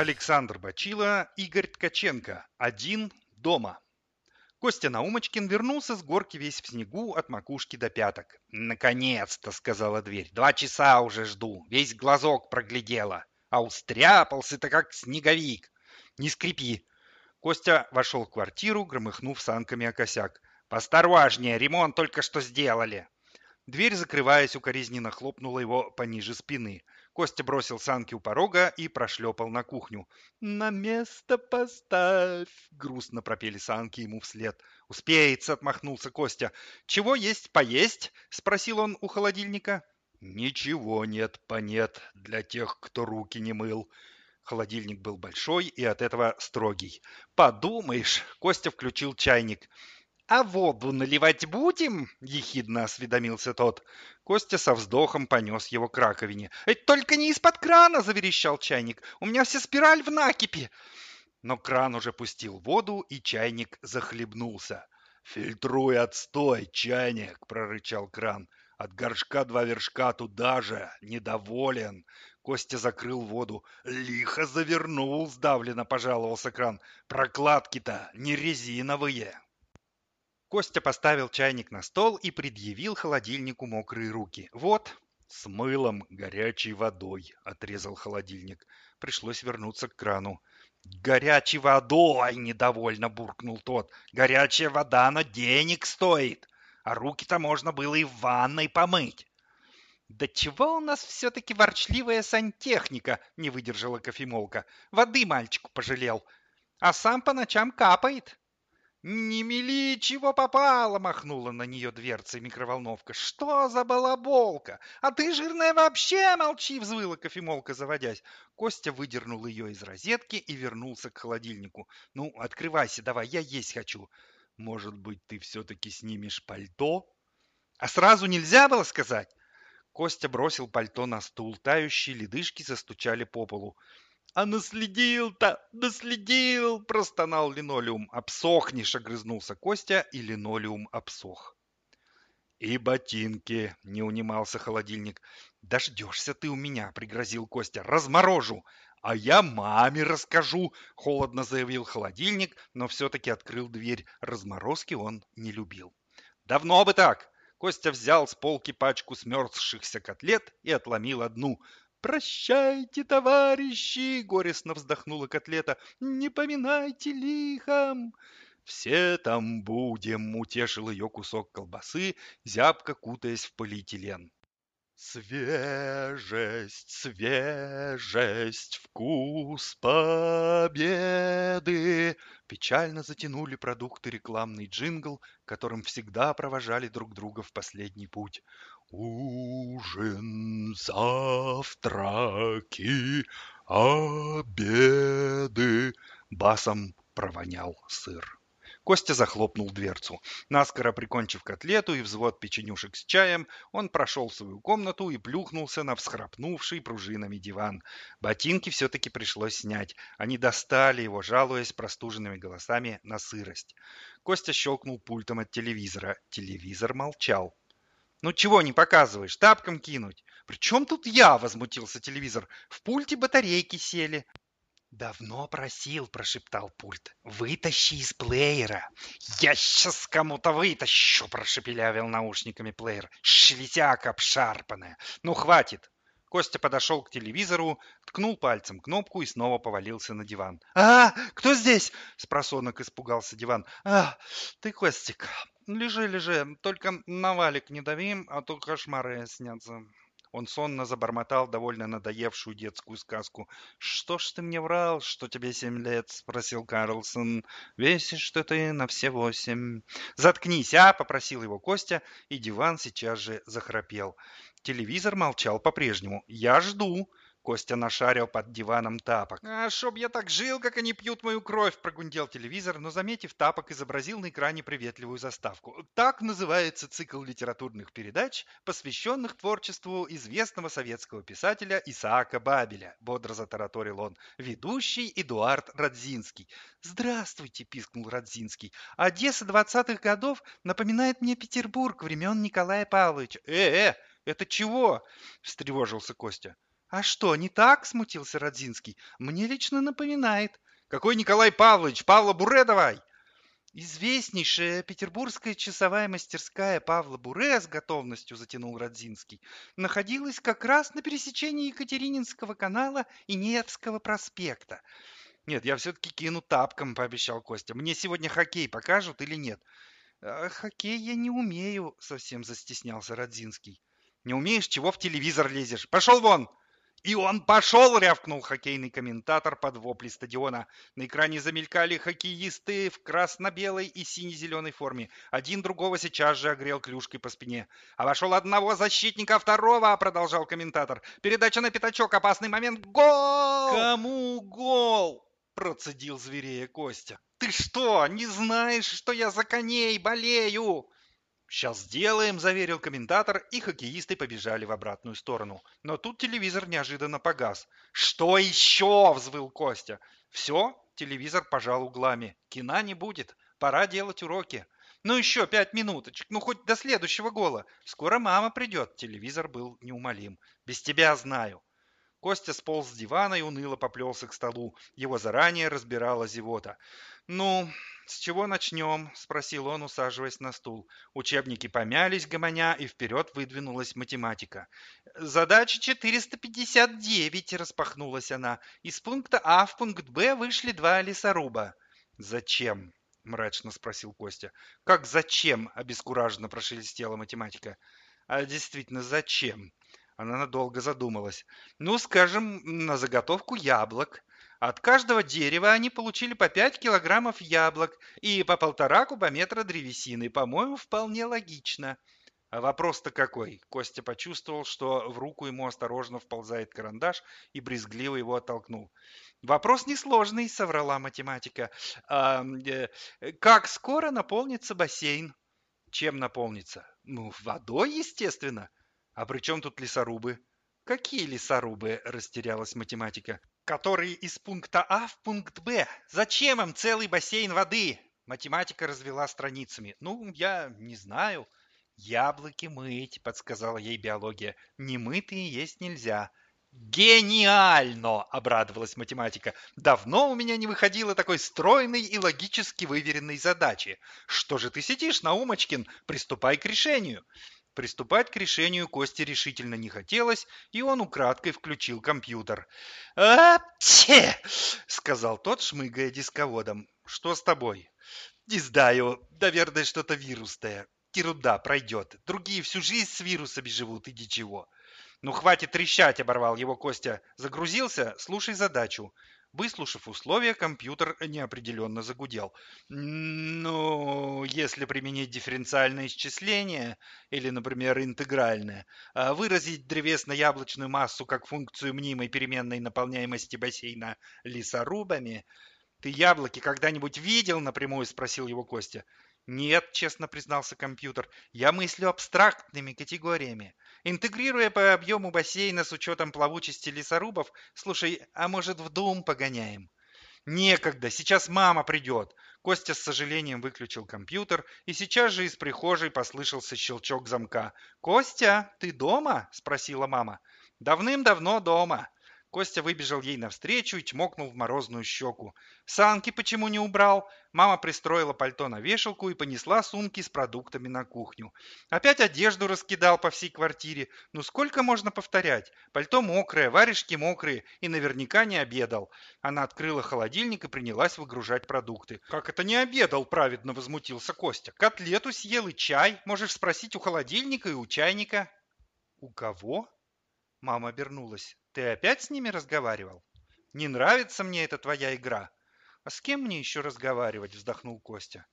Александр Бачила, Игорь Ткаченко. Один дома. Костя Наумочкин вернулся с горки весь в снегу от макушки до пяток. «Наконец-то!» — сказала дверь. «Два часа уже жду. Весь глазок проглядела. А устряпался-то как снеговик. Не скрипи!» Костя вошел в квартиру, громыхнув санками о косяк. «Посторожнее! Ремонт только что сделали!» Дверь, закрываясь, укоризненно хлопнула его пониже спины. Костя бросил санки у порога и прошлепал на кухню. «На место поставь!» — грустно пропели санки ему вслед. «Успеется!» — отмахнулся Костя. «Чего есть поесть?» — спросил он у холодильника. «Ничего нет, понет для тех, кто руки не мыл». Холодильник был большой и от этого строгий. «Подумаешь!» — Костя включил чайник. «А воду наливать будем?» – ехидно осведомился тот. Костя со вздохом понес его к раковине. «Только не из-под крана!» – заверещал чайник. «У меня вся спираль в накипи!» Но кран уже пустил воду, и чайник захлебнулся. «Фильтруй отстой, чайник!» – прорычал кран. «От горшка два вершка туда же! Недоволен!» Костя закрыл воду. «Лихо завернул!» – сдавленно пожаловался кран. «Прокладки-то не резиновые!» Костя поставил чайник на стол и предъявил холодильнику мокрые руки. «Вот, с мылом, горячей водой», — отрезал холодильник. Пришлось вернуться к крану. «Горячей водой!» — недовольно буркнул тот. «Горячая вода, она денег стоит, а руки-то можно было и в ванной помыть». «Да чего у нас все-таки ворчливая сантехника?» — не выдержала кофемолка. «Воды мальчику пожалел, а сам по ночам капает». «Не мели, чего попало!» — махнула на нее дверцей микроволновка. «Что за балаболка? А ты, жирная, вообще молчи!» — взвыла кофемолка, заводясь. Костя выдернул ее из розетки и вернулся к холодильнику. «Ну, открывайся давай, я есть хочу». «Может быть, ты все-таки снимешь пальто?» «А сразу нельзя было сказать?» Костя бросил пальто на стул. Тающие ледышки застучали по полу. «А наследил-то, наследил!» – простонал линолеум. «Обсохнешь!» – огрызнулся Костя, и линолеум обсох. «И ботинки!» – не унимался холодильник. «Дождешься ты у меня!» – пригрозил Костя. «Разморожу!» «А я маме расскажу!» – холодно заявил холодильник, но все-таки открыл дверь. Разморозки он не любил. «Давно бы так!» Костя взял с полки пачку смерзшихся котлет и отломил одну. «Прощайте, товарищи!» — горестно вздохнула котлета. «Не поминайте лихом!» «Все там будем!» — утешил ее кусок колбасы, зябко кутаясь в полиэтилен. Свежесть, свежесть, вкус победы. Печально затянули продукты рекламный джингл, которым всегда провожали друг друга в последний путь. Ужин, завтраки, обеды. Басом провонял сыр. Костя захлопнул дверцу. Наскоро прикончив котлету и взвод печенюшек с чаем, он прошел в свою комнату и плюхнулся на всхрапнувший пружинами диван. Ботинки все-таки пришлось снять. Они достали его, жалуясь простуженными голосами на сырость. Костя щелкнул пультом от телевизора. Телевизор молчал. «Ну чего не показываешь? Тапком кинуть!» «При чем тут я?» – возмутился телевизор. «В пульте батарейки сели». «Давно просил», – прошептал пульт. «Вытащи из плеера». «Я сейчас кому-то вытащу», – прошепелявил наушниками плеер. «Шлезяка обшарпанная». «Ну, хватит». Костя подошел к телевизору, ткнул пальцем кнопку и снова повалился на диван. «А, кто здесь?» – спросонок испугался диван. «А, ты, Костик, лежи, лежи, только на валик не дави, а то кошмары снятся». Он сонно забормотал довольно надоевшую детскую сказку. «Что ж ты мне врал, что тебе семь лет?» — спросил Карлсон. «Весишь что ты на все восемь». «Заткнись, а!» — попросил его Костя, и диван сейчас же захрапел. Телевизор молчал по-прежнему. «Я жду», Костя нашарил под диваном тапок. «А чтоб я так жил, как они пьют мою кровь!» – прогундел телевизор, но, заметив тапок, изобразил на экране приветливую заставку. Так называется цикл литературных передач, посвященных творчеству известного советского писателя Исаака Бабеля. Бодро затараторил он. Ведущий Эдуард Радзинский. «Здравствуйте!» – пискнул Радзинский. «Одесса двадцатых годов напоминает мне Петербург времен Николая Павловича». «Э-э!» Это чего? встревожился Костя. А что, не так? смутился Родзинский. Мне лично напоминает. Какой Николай Павлович? Павла Буре давай! Известнейшая петербургская часовая мастерская Павла Буре с готовностью затянул Родзинский, находилась как раз на пересечении Екатерининского канала и Невского проспекта. Нет, я все-таки кину тапком, пообещал Костя. Мне сегодня хоккей покажут или нет? «А хоккей я не умею, совсем застеснялся Родзинский. Не умеешь, чего в телевизор лезешь? Пошел вон! И он пошел, рявкнул хоккейный комментатор под вопли стадиона. На экране замелькали хоккеисты в красно-белой и сине-зеленой форме. Один другого сейчас же огрел клюшкой по спине. Обошел одного защитника, второго, продолжал комментатор. Передача на пятачок, опасный момент, гол! Кому гол? Процедил зверея Костя. Ты что, не знаешь, что я за коней болею? «Сейчас сделаем», – заверил комментатор, и хоккеисты побежали в обратную сторону. Но тут телевизор неожиданно погас. «Что еще?» – взвыл Костя. «Все?» – телевизор пожал углами. «Кина не будет. Пора делать уроки». «Ну еще пять минуточек, ну хоть до следующего гола. Скоро мама придет». Телевизор был неумолим. «Без тебя знаю». Костя сполз с дивана и уныло поплелся к столу. Его заранее разбирала зевота. «Ну, с чего начнем?» – спросил он, усаживаясь на стул. Учебники помялись, гомоня, и вперед выдвинулась математика. «Задача 459», – распахнулась она. «Из пункта А в пункт Б вышли два лесоруба». «Зачем?» – мрачно спросил Костя. «Как зачем?» – обескураженно прошелестела математика. «А действительно, зачем?» Она надолго задумалась. Ну, скажем, на заготовку яблок. От каждого дерева они получили по 5 килограммов яблок и по полтора кубометра древесины. По-моему, вполне логично. А вопрос-то какой? Костя почувствовал, что в руку ему осторожно вползает карандаш и брезгливо его оттолкнул. Вопрос несложный, соврала математика. А, э, как скоро наполнится бассейн? Чем наполнится? Ну, водой, естественно. А при чем тут лесорубы? Какие лесорубы? Растерялась математика. Которые из пункта А в пункт Б. Зачем им целый бассейн воды? Математика развела страницами. Ну, я не знаю. Яблоки мыть, подсказала ей биология. Немытые есть нельзя. «Гениально!» – обрадовалась математика. «Давно у меня не выходило такой стройной и логически выверенной задачи. Что же ты сидишь, Наумочкин? Приступай к решению!» Приступать к решению Косте решительно не хотелось, и он украдкой включил компьютер. «А-те!» — сказал тот, шмыгая дисководом. «Что с тобой?» «Не знаю. Наверное, что-то вирусное. Ерунда, пройдет. Другие всю жизнь с вирусами живут, иди чего». «Ну, хватит трещать!» — оборвал его Костя. «Загрузился? Слушай задачу. Выслушав условия, компьютер неопределенно загудел. Ну, если применить дифференциальное исчисление, или, например, интегральное, а выразить древесно-яблочную массу как функцию мнимой переменной наполняемости бассейна лесорубами... «Ты яблоки когда-нибудь видел?» — напрямую спросил его Костя. Нет, честно признался компьютер, я мыслю абстрактными категориями. Интегрируя по объему бассейна с учетом плавучести лесорубов, слушай, а может в дом погоняем? Некогда, сейчас мама придет. Костя с сожалением выключил компьютер, и сейчас же из прихожей послышался щелчок замка. «Костя, ты дома?» – спросила мама. «Давным-давно дома. Костя выбежал ей навстречу и чмокнул в морозную щеку. «Санки почему не убрал?» Мама пристроила пальто на вешалку и понесла сумки с продуктами на кухню. Опять одежду раскидал по всей квартире. Ну сколько можно повторять? Пальто мокрое, варежки мокрые и наверняка не обедал. Она открыла холодильник и принялась выгружать продукты. «Как это не обедал?» – праведно возмутился Костя. «Котлету съел и чай. Можешь спросить у холодильника и у чайника». «У кого?» Мама обернулась. Ты опять с ними разговаривал? Не нравится мне эта твоя игра. А с кем мне еще разговаривать? Вздохнул Костя.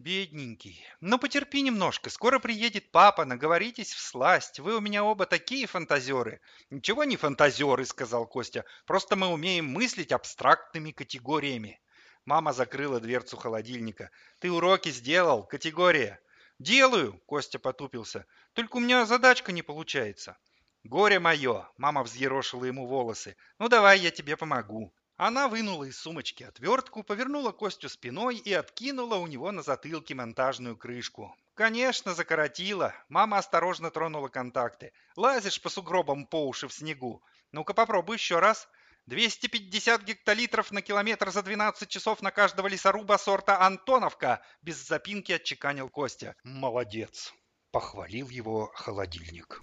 Бедненький. Ну, потерпи немножко. Скоро приедет папа, наговоритесь в сласть. Вы у меня оба такие фантазеры. Ничего не фантазеры, сказал Костя. Просто мы умеем мыслить абстрактными категориями. Мама закрыла дверцу холодильника. Ты уроки сделал? Категория. Делаю, Костя потупился. Только у меня задачка не получается. «Горе мое!» — мама взъерошила ему волосы. «Ну давай я тебе помогу». Она вынула из сумочки отвертку, повернула Костю спиной и откинула у него на затылке монтажную крышку. Конечно, закоротила. Мама осторожно тронула контакты. Лазишь по сугробам по уши в снегу. Ну-ка попробуй еще раз. 250 гектолитров на километр за 12 часов на каждого лесоруба сорта Антоновка, без запинки отчеканил Костя. Молодец. Похвалил его холодильник.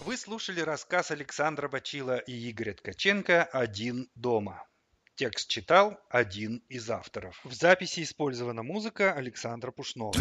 Вы слушали рассказ Александра Бачила и Игоря Ткаченко «Один дома». Текст читал один из авторов. В записи использована музыка Александра Пушнова.